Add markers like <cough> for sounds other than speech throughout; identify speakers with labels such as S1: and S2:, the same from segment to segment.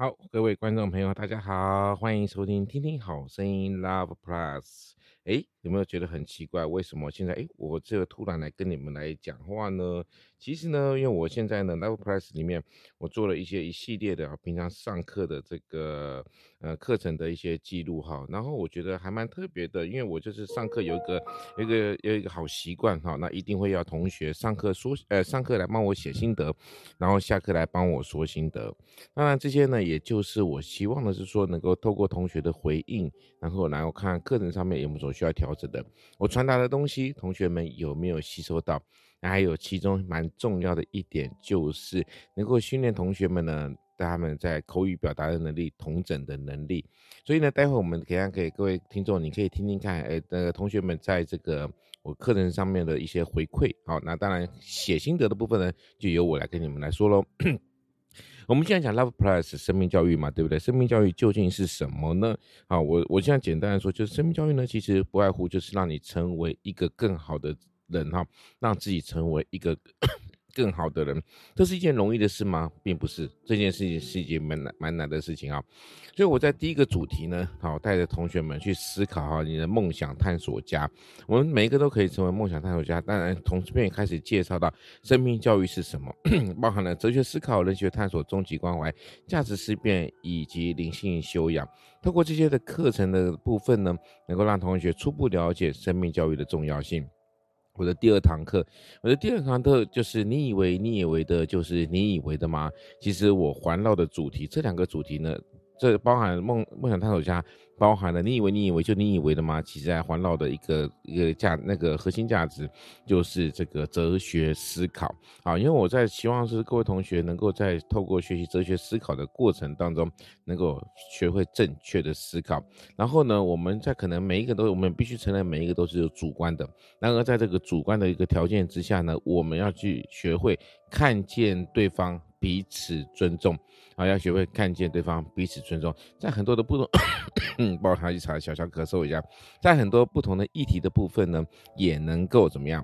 S1: 好，各位观众朋友，大家好，欢迎收听听听好声音 Love Plus。哎，有没有觉得很奇怪？为什么现在哎，我这个突然来跟你们来讲话呢？其实呢，因为我现在呢，Level Plus 里面我做了一些一系列的平常上课的这个呃课程的一些记录哈，然后我觉得还蛮特别的，因为我就是上课有一个有一个有一个好习惯哈，那一定会要同学上课说呃上课来帮我写心得，然后下课来帮我说心得。当然这些呢，也就是我希望的是说能够透过同学的回应，然后然后看课程上面有没有需要调整的，我传达的东西，同学们有没有吸收到？那还有其中蛮重要的一点，就是能够训练同学们呢，他们在口语表达的能力、同整的能力。所以呢，待会我们给给各位听众，你可以听听看，哎，那个同学们在这个我课程上面的一些回馈。好，那当然写心得的部分呢，就由我来跟你们来说喽。我们现在讲 Love Plus 生命教育嘛，对不对？生命教育究竟是什么呢？啊，我我现在简单来说，就是生命教育呢，其实不外乎就是让你成为一个更好的人哈，让自己成为一个。更好的人，这是一件容易的事吗？并不是，这件事情是一件蛮难蛮难的事情啊。所以我在第一个主题呢，好，带着同学们去思考哈，你的梦想探索家。我们每一个都可以成为梦想探索家。当然，同时便也开始介绍到生命教育是什么，<clears throat> 包含了哲学思考、人学探索、终极关怀、价值思辨以及灵性修养。透过这些的课程的部分呢，能够让同学初步了解生命教育的重要性。我的第二堂课，我的第二堂课就是你以为你以为的，就是你以为的吗？其实我环绕的主题，这两个主题呢，这包含梦梦想探索家。包含了你以为你以为就你以为的吗？其实在环绕的一个一个价那个核心价值就是这个哲学思考啊，因为我在希望是各位同学能够在透过学习哲学思考的过程当中，能够学会正确的思考。然后呢，我们在可能每一个都我们必须承认每一个都是有主观的。然而在这个主观的一个条件之下呢，我们要去学会看见对方。彼此尊重，啊，要学会看见对方，彼此尊重，在很多的不同，嗯，不好意思，小小咳嗽一下，在很多不同的议题的部分呢，也能够怎么样，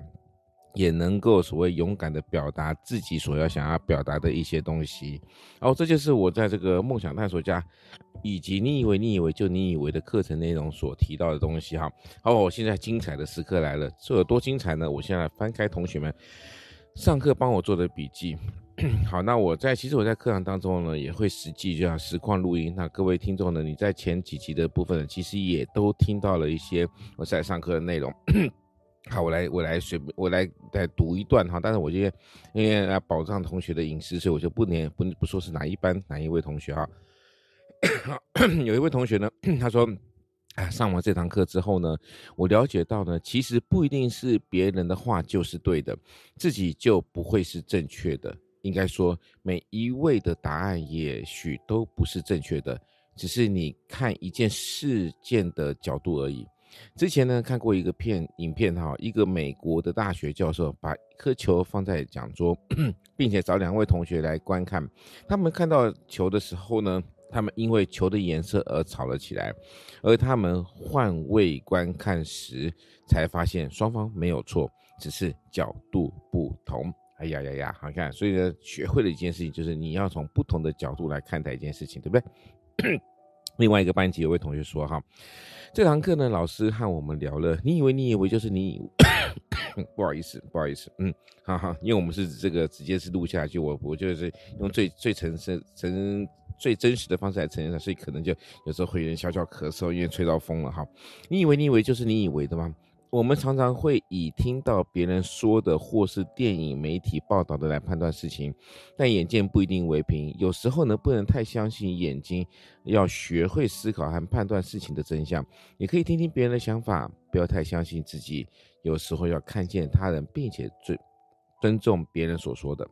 S1: 也能够所谓勇敢的表达自己所要想要表达的一些东西。哦，这就是我在这个梦想探索家，以及你以为你以为就你以为的课程内容所提到的东西哈。好，我现在精彩的时刻来了，这有多精彩呢？我现在翻开同学们上课帮我做的笔记。<clears throat> 好，那我在其实我在课堂当中呢，也会实际这样实况录音。那各位听众呢，你在前几集的部分，其实也都听到了一些我在上课的内容。<coughs> 好，我来我来随便我来再读一段哈，但是我今天因为要保障同学的隐私，所以我就不连不不说是哪一班哪一位同学哈。<coughs> 有一位同学呢，<coughs> 他说。啊，上完这堂课之后呢，我了解到呢，其实不一定是别人的话就是对的，自己就不会是正确的。应该说，每一位的答案也许都不是正确的，只是你看一件事件的角度而已。之前呢，看过一个片影片哈，一个美国的大学教授把一颗球放在讲桌，<coughs> 并且找两位同学来观看。他们看到球的时候呢，他们因为球的颜色而吵了起来，而他们换位观看时，才发现双方没有错，只是角度不同。哎呀呀呀，好看！所以呢，学会了一件事情，就是你要从不同的角度来看待一件事情，对不对？<coughs> 另外一个班级有位同学说：“哈，这堂课呢，老师和我们聊了，你以为你以为就是你，<coughs> 不好意思，不好意思，嗯，哈哈，因为我们是这个直接是录下去，我我就是用最最诚实、诚最真实的方式来呈现它，所以可能就有时候会有点小小咳嗽，因为吹到风了哈。你以为你以为就是你以为的吗？”我们常常会以听到别人说的或是电影、媒体报道的来判断事情，但眼见不一定为凭。有时候呢，不能太相信眼睛，要学会思考和判断事情的真相。也可以听听别人的想法，不要太相信自己。有时候要看见他人，并且尊尊重别人所说的。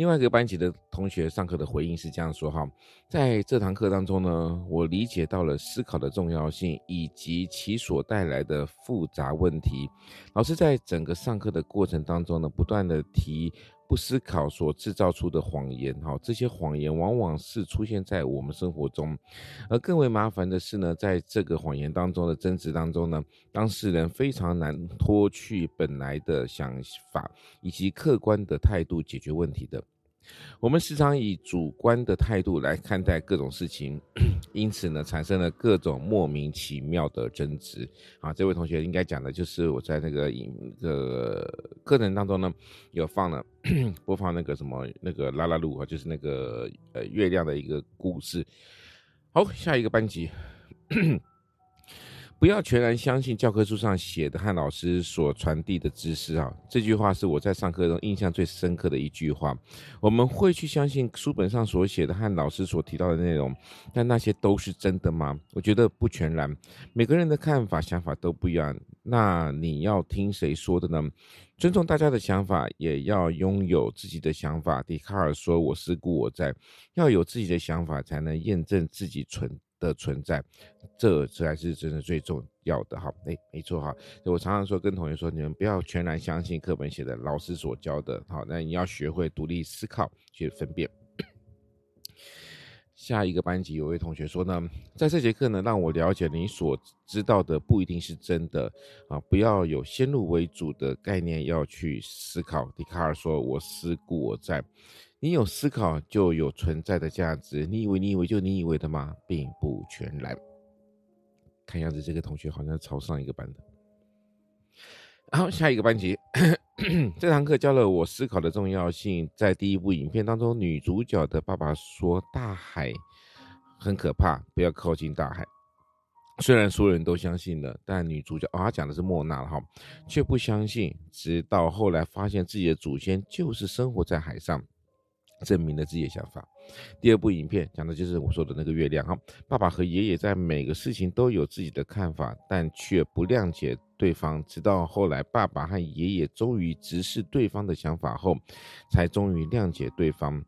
S1: 另外一个班级的同学上课的回应是这样说：哈，在这堂课当中呢，我理解到了思考的重要性以及其所带来的复杂问题。老师在整个上课的过程当中呢，不断地提。不思考所制造出的谎言，哈，这些谎言往往是出现在我们生活中，而更为麻烦的是呢，在这个谎言当中的争执当中呢，当事人非常难脱去本来的想法以及客观的态度解决问题的。我们时常以主观的态度来看待各种事情，因此呢，产生了各种莫名其妙的争执。啊，这位同学应该讲的就是我在那个影的课程当中呢，有放了播放那个什么那个拉拉路啊，就是那个呃月亮的一个故事。好，下一个班级。不要全然相信教科书上写的和老师所传递的知识啊！这句话是我在上课中印象最深刻的一句话。我们会去相信书本上所写的和老师所提到的内容，但那些都是真的吗？我觉得不全然。每个人的看法、想法都不一样，那你要听谁说的呢？尊重大家的想法，也要拥有自己的想法。笛卡尔说：“我思故我在。”要有自己的想法，才能验证自己存的存在，这才是真的最重要的哈。哎，没错哈。我常常说跟同学说，你们不要全然相信课本写的，老师所教的。好，那你要学会独立思考，去分辨。下一个班级有位同学说呢，在这节课呢，让我了解你所知道的不一定是真的啊，不要有先入为主的概念，要去思考。笛卡尔说：“我思故我在。”你有思考，就有存在的价值。你以为你以为就你以为的吗？并不全然。看样子这个同学好像朝上一个班的。好，下一个班级，<coughs> 这堂课教了我思考的重要性。在第一部影片当中，女主角的爸爸说：“大海很可怕，不要靠近大海。”虽然所有人都相信了，但女主角啊、哦，讲的是莫娜哈，却不相信。直到后来发现自己的祖先就是生活在海上。证明了自己的想法。第二部影片讲的就是我说的那个月亮哈。爸爸和爷爷在每个事情都有自己的看法，但却不谅解对方。直到后来，爸爸和爷爷终于直视对方的想法后，才终于谅解对方。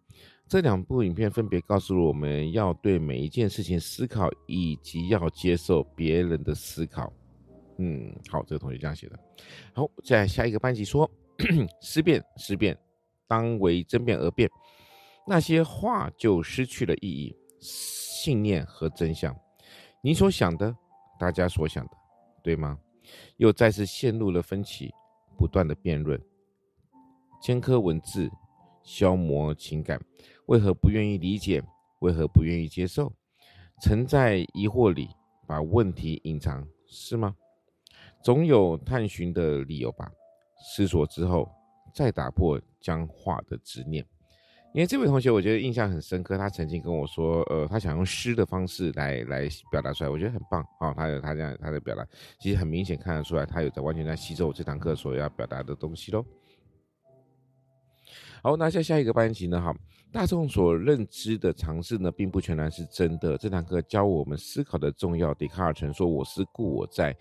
S1: 这两部影片分别告诉了我们要对每一件事情思考，以及要接受别人的思考。嗯，好，这个同学这样写的。好，在下一个班级说，<coughs> 思辨，思辨，当为争辩而辩。那些话就失去了意义，信念和真相，你所想的，大家所想的，对吗？又再次陷入了分歧，不断的辩论，尖刻文字，消磨情感，为何不愿意理解？为何不愿意接受？沉在疑惑里，把问题隐藏，是吗？总有探寻的理由吧。思索之后，再打破僵化的执念。因为这位同学，我觉得印象很深刻。他曾经跟我说，呃，他想用诗的方式来来表达出来，我觉得很棒啊、哦。他有他这样他的表达，其实很明显看得出来，他有在完全在吸收我这堂课所要表达的东西喽。好，那下下一个班级呢？哈，大众所认知的常识呢，并不全然是真的。这堂课教我们思考的重要。笛卡尔曾说：“我思故我在。”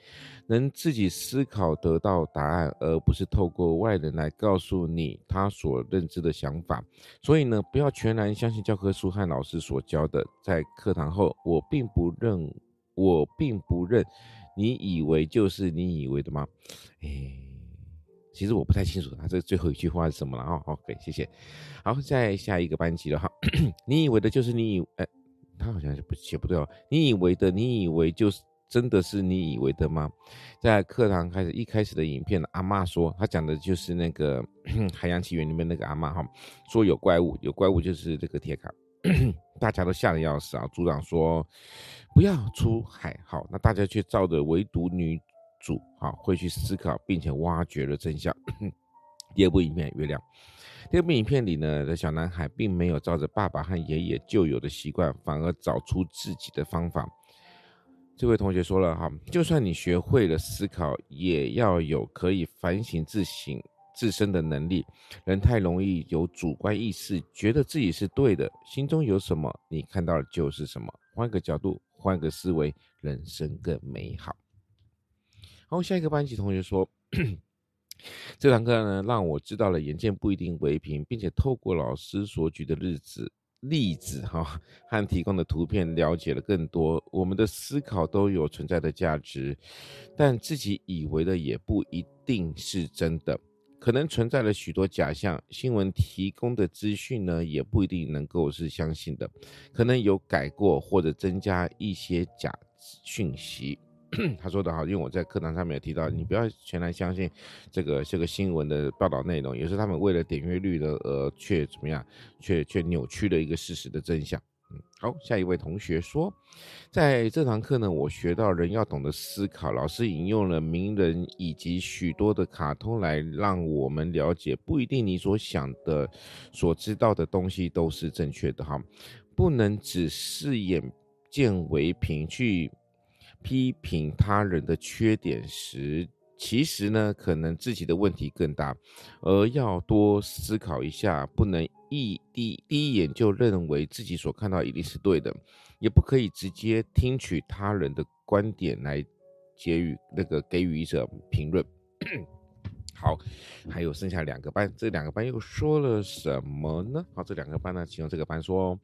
S1: 能自己思考得到答案，而不是透过外人来告诉你他所认知的想法。所以呢，不要全然相信教科书和老师所教的。在课堂后，我并不认，我并不认，你以为就是你以为的吗？诶其实我不太清楚他这最后一句话是什么了哦。OK，谢谢。好，再下一个班级了哈。<clears throat> 你以为的就是你以，哎，他好像是不写不对哦。你以为的，你以为就是真的是你以为的吗？在课堂开始一开始的影片，阿嬷说，他讲的就是那个《<clears throat> 海洋奇缘》里面那个阿嬷哈，说有怪物，有怪物就是这个铁卡，<clears throat> 大家都吓得要死啊。组长说不要出海，好，那大家却照着，唯独女。主啊，会去思考，并且挖掘了真相。第二部影片《月亮》，第二部影片里呢，的小男孩并没有照着爸爸和爷爷旧有的习惯，反而找出自己的方法。这位同学说了哈，就算你学会了思考，也要有可以反省自省自身的能力。人太容易有主观意识，觉得自己是对的，心中有什么，你看到的就是什么。换个角度，换个思维，人生更美好。然后，下一个班级同学说，这堂课呢，让我知道了眼见不一定为凭，并且透过老师所举的日子例子哈和提供的图片，了解了更多。我们的思考都有存在的价值，但自己以为的也不一定是真的，可能存在了许多假象。新闻提供的资讯呢，也不一定能够是相信的，可能有改过或者增加一些假讯息。<clears throat> 他说的好，因为我在课堂上面有提到，你不要全然相信这个这个新闻的报道内容，有时候他们为了点阅率的，呃，却怎么样，却却扭曲了一个事实的真相。嗯，好，下一位同学说，在这堂课呢，我学到人要懂得思考。老师引用了名人以及许多的卡通来让我们了解，不一定你所想的、所知道的东西都是正确的哈，不能只是眼见为凭去。批评他人的缺点时，其实呢，可能自己的问题更大，而要多思考一下，不能一第第一眼就认为自己所看到一定是对的，也不可以直接听取他人的观点来给予那个给予一者评论。好，还有剩下两个班，这两个班又说了什么呢？好，这两个班呢，其中这个班说，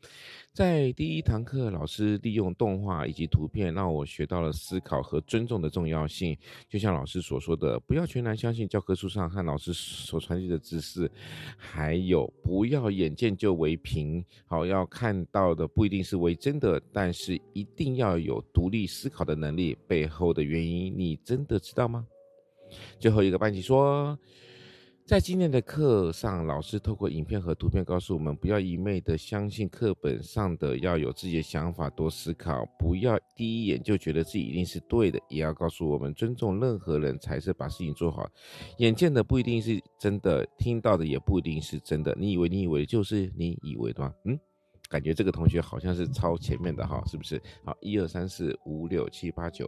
S1: 在第一堂课，老师利用动画以及图片，让我学到了思考和尊重的重要性。就像老师所说的，不要全然相信教科书上和老师所传递的知识，还有不要眼见就为凭。好，要看到的不一定是为真的，但是一定要有独立思考的能力。背后的原因，你真的知道吗？最后一个班级说，在今天的课上，老师透过影片和图片告诉我们，不要一昧的相信课本上的，要有自己的想法，多思考，不要第一眼就觉得自己一定是对的，也要告诉我们，尊重任何人才是把事情做好。眼见的不一定是真的，听到的也不一定是真的。你以为你以为就是你以为的吗？嗯。感觉这个同学好像是超前面的哈，是不是？好，一二三四五六七八九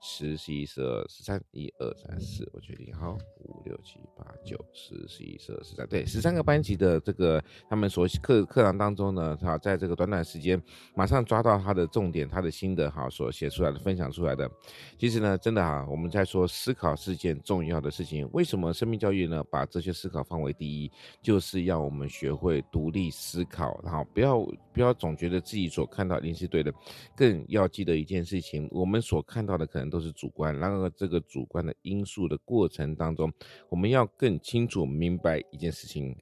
S1: 十十一十二十三，一二三四，我决定好，五六七八九十十一十二十三，对，十三个班级的这个他们所课课堂当中呢，哈，在这个短短时间马上抓到他的重点，他的心得哈，所写出来的分享出来的，其实呢，真的哈，我们在说思考是件重要的事情，为什么生命教育呢？把这些思考放为第一，就是要我们学会独立思考，然后不要。不要总觉得自己所看到一定是对的，更要记得一件事情：我们所看到的可能都是主观。然而，这个主观的因素的过程当中，我们要更清楚明白一件事情。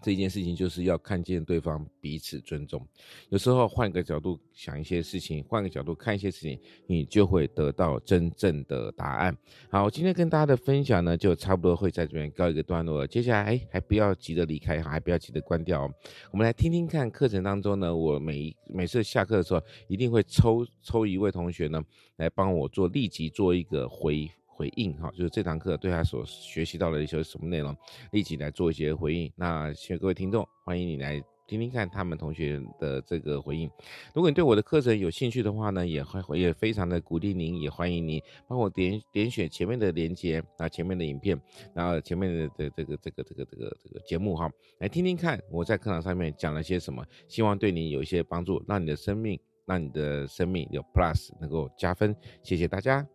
S1: 这件事情就是要看见对方彼此尊重。有时候换个角度想一些事情，换个角度看一些事情，你就会得到真正的答案。好，今天跟大家的分享呢，就差不多会在这边告一个段落了。接下来，哎，还不要急着离开，还不要急着关掉哦。我们来听听看课程当中呢，我每每次下课的时候，一定会抽抽一位同学呢，来帮我做立即做一个回。回应哈，就是这堂课对他所学习到的一些什么内容，立即来做一些回应。那谢谢各位听众，欢迎你来听听看他们同学的这个回应。如果你对我的课程有兴趣的话呢，也欢也非常的鼓励您，也欢迎您帮我点点选前面的链接啊，前面的影片，然后前面的这这个这个这个这个这个节目哈，来听听看我在课堂上面讲了些什么，希望对你有一些帮助，让你的生命，让你的生命有 plus 能够加分。谢谢大家。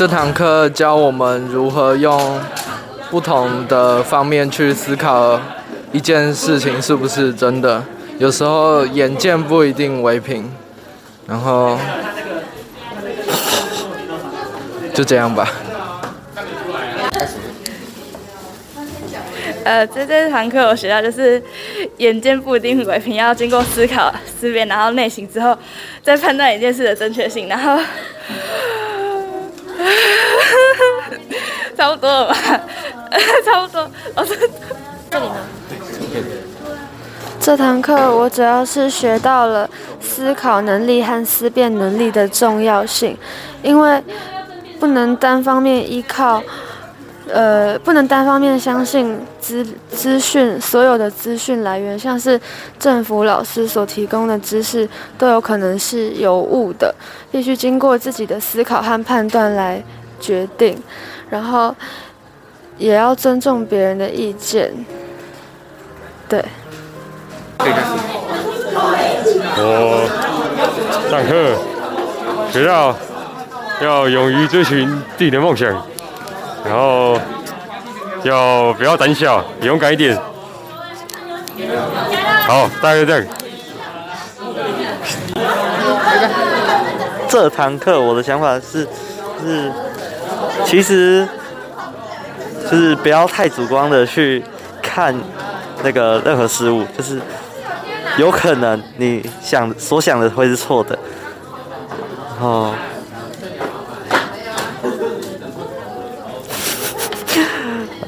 S2: 这堂课教我们如何用不同的方面去思考一件事情是不是真的。有时候眼见不一定为凭，然后就这样吧。
S3: 呃，在这堂课我学到就是眼见不一定为凭，要经过思考、思辨，然后内省之后再判断一件事的正确性，然后。<laughs> 差不多了吧，<laughs> 差不多。老师，这里呢？
S4: 这堂课我主要是学到了思考能力和思辨能力的重要性，因为不能单方面依靠，呃，不能单方面相信资资讯，所有的资讯来源，像是政府老师所提供的知识，都有可能是有误的，必须经过自己的思考和判断来决定。然后也要尊重别人的意见，对。
S5: 我上课学校要勇于追寻自己的梦想，然后要不要胆小，勇敢一点。好，大概这样。
S6: 这堂课我的想法是是。其实就是不要太主观的去看那个任何事物，就是有可能你想所想的会是错的。哦，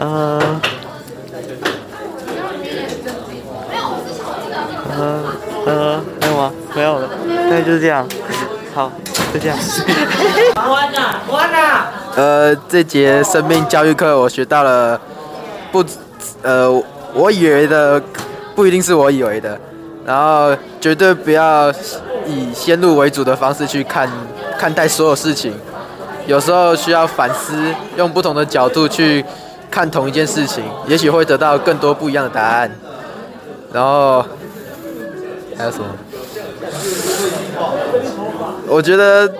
S6: 呃，呃呃，没有吗？没有了，那就是这样。好，就这样。
S2: 呃，这节生命教育课我学到了不，呃，我以为的不一定是我以为的，然后绝对不要以先入为主的方式去看看待所有事情，有时候需要反思，用不同的角度去看同一件事情，也许会得到更多不一样的答案。然后还有什么？我觉得，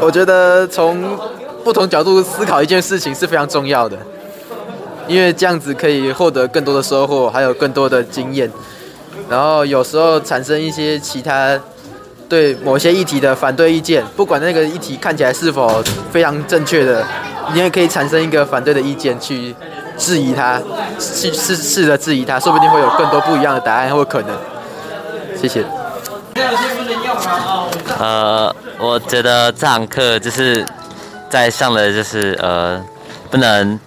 S2: 我觉得从不同角度思考一件事情是非常重要的，因为这样子可以获得更多的收获，还有更多的经验。然后有时候产生一些其他对某些议题的反对意见，不管那个议题看起来是否非常正确的，你也可以产生一个反对的意见去质疑他，去试试着质疑他，说不定会有更多不一样的答案或可能。谢谢。
S7: 呃，我觉得这堂课就是在上的，就是呃，不能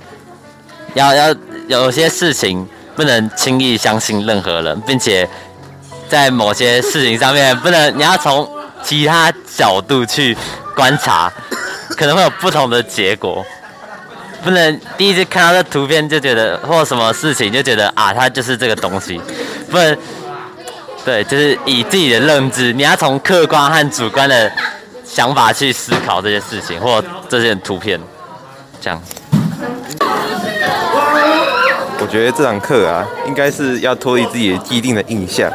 S7: 要要有些事情不能轻易相信任何人，并且在某些事情上面不能，你要从其他角度去观察，可能会有不同的结果。不能第一次看到这图片就觉得，或什么事情就觉得啊，它就是这个东西，不能。对，就是以自己的认知，你要从客观和主观的想法去思考这些事情或这些图片，这样。
S8: 我觉得这堂课啊，应该是要脱离自己的既定的印象，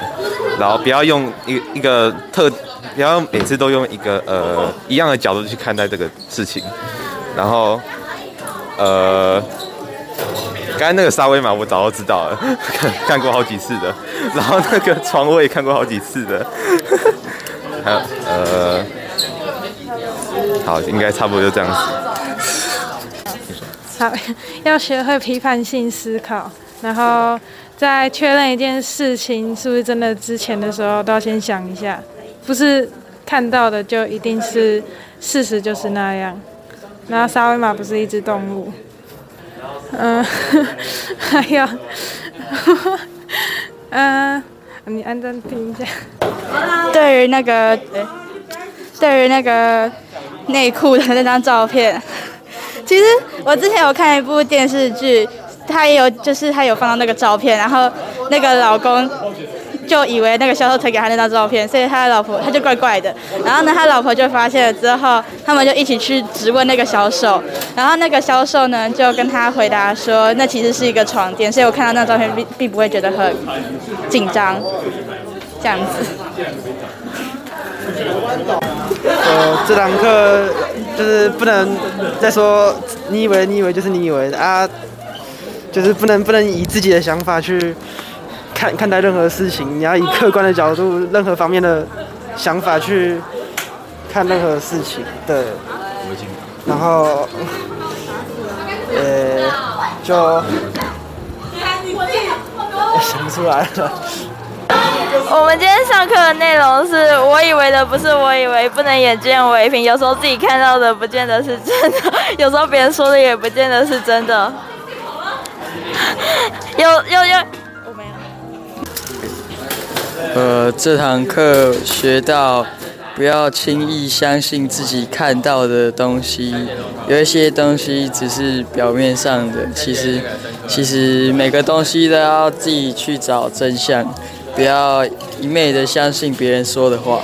S8: 然后不要用一一个特，不要每次都用一个呃一样的角度去看待这个事情，然后呃。刚才那个沙威玛我早就知道了，看 <laughs> 看过好几次的，然后那个床我也看过好几次的，<laughs> 还有呃，好，应该差不多就这样子。
S9: 好，<laughs> 要学会批判性思考，然后在确认一件事情是不是真的之前的时候，都要先想一下，不是看到的就一定是事实就是那样。然后沙威玛不是一只动物。嗯，<laughs> 还有，嗯，<laughs> 你按暂停一下。
S3: 对于那个，对于那个内裤的那张照片，其实我之前有看一部电视剧，他也有，就是他有放到那个照片，然后那个老公。就以为那个销售推给他那张照片，所以他的老婆他就怪怪的。然后呢，他老婆就发现了之后，他们就一起去质问那个销售。然后那个销售呢，就跟他回答说，那其实是一个床垫。所以我看到那张照片并并不会觉得很紧张，这样子。
S10: 呃，这堂课就是不能再说你以为你以为就是你以为啊，就是不能不能以自己的想法去。看看待任何事情，你要以客观的角度，任何方面的想法去看任何事情。对，然后，呃，就 <laughs> 想不出来了。
S11: 我们今天上课的内容是我以为的不是我以为，不能眼见为凭。有时候自己看到的不见得是真的，<laughs> 有时候别人说的也不见得是真的。<laughs> 有有有。
S12: 我没有呃，这堂课学到不要轻易相信自己看到的东西，有一些东西只是表面上的，其实其实每个东西都要自己去找真相，不要一昧的相信别人说的话。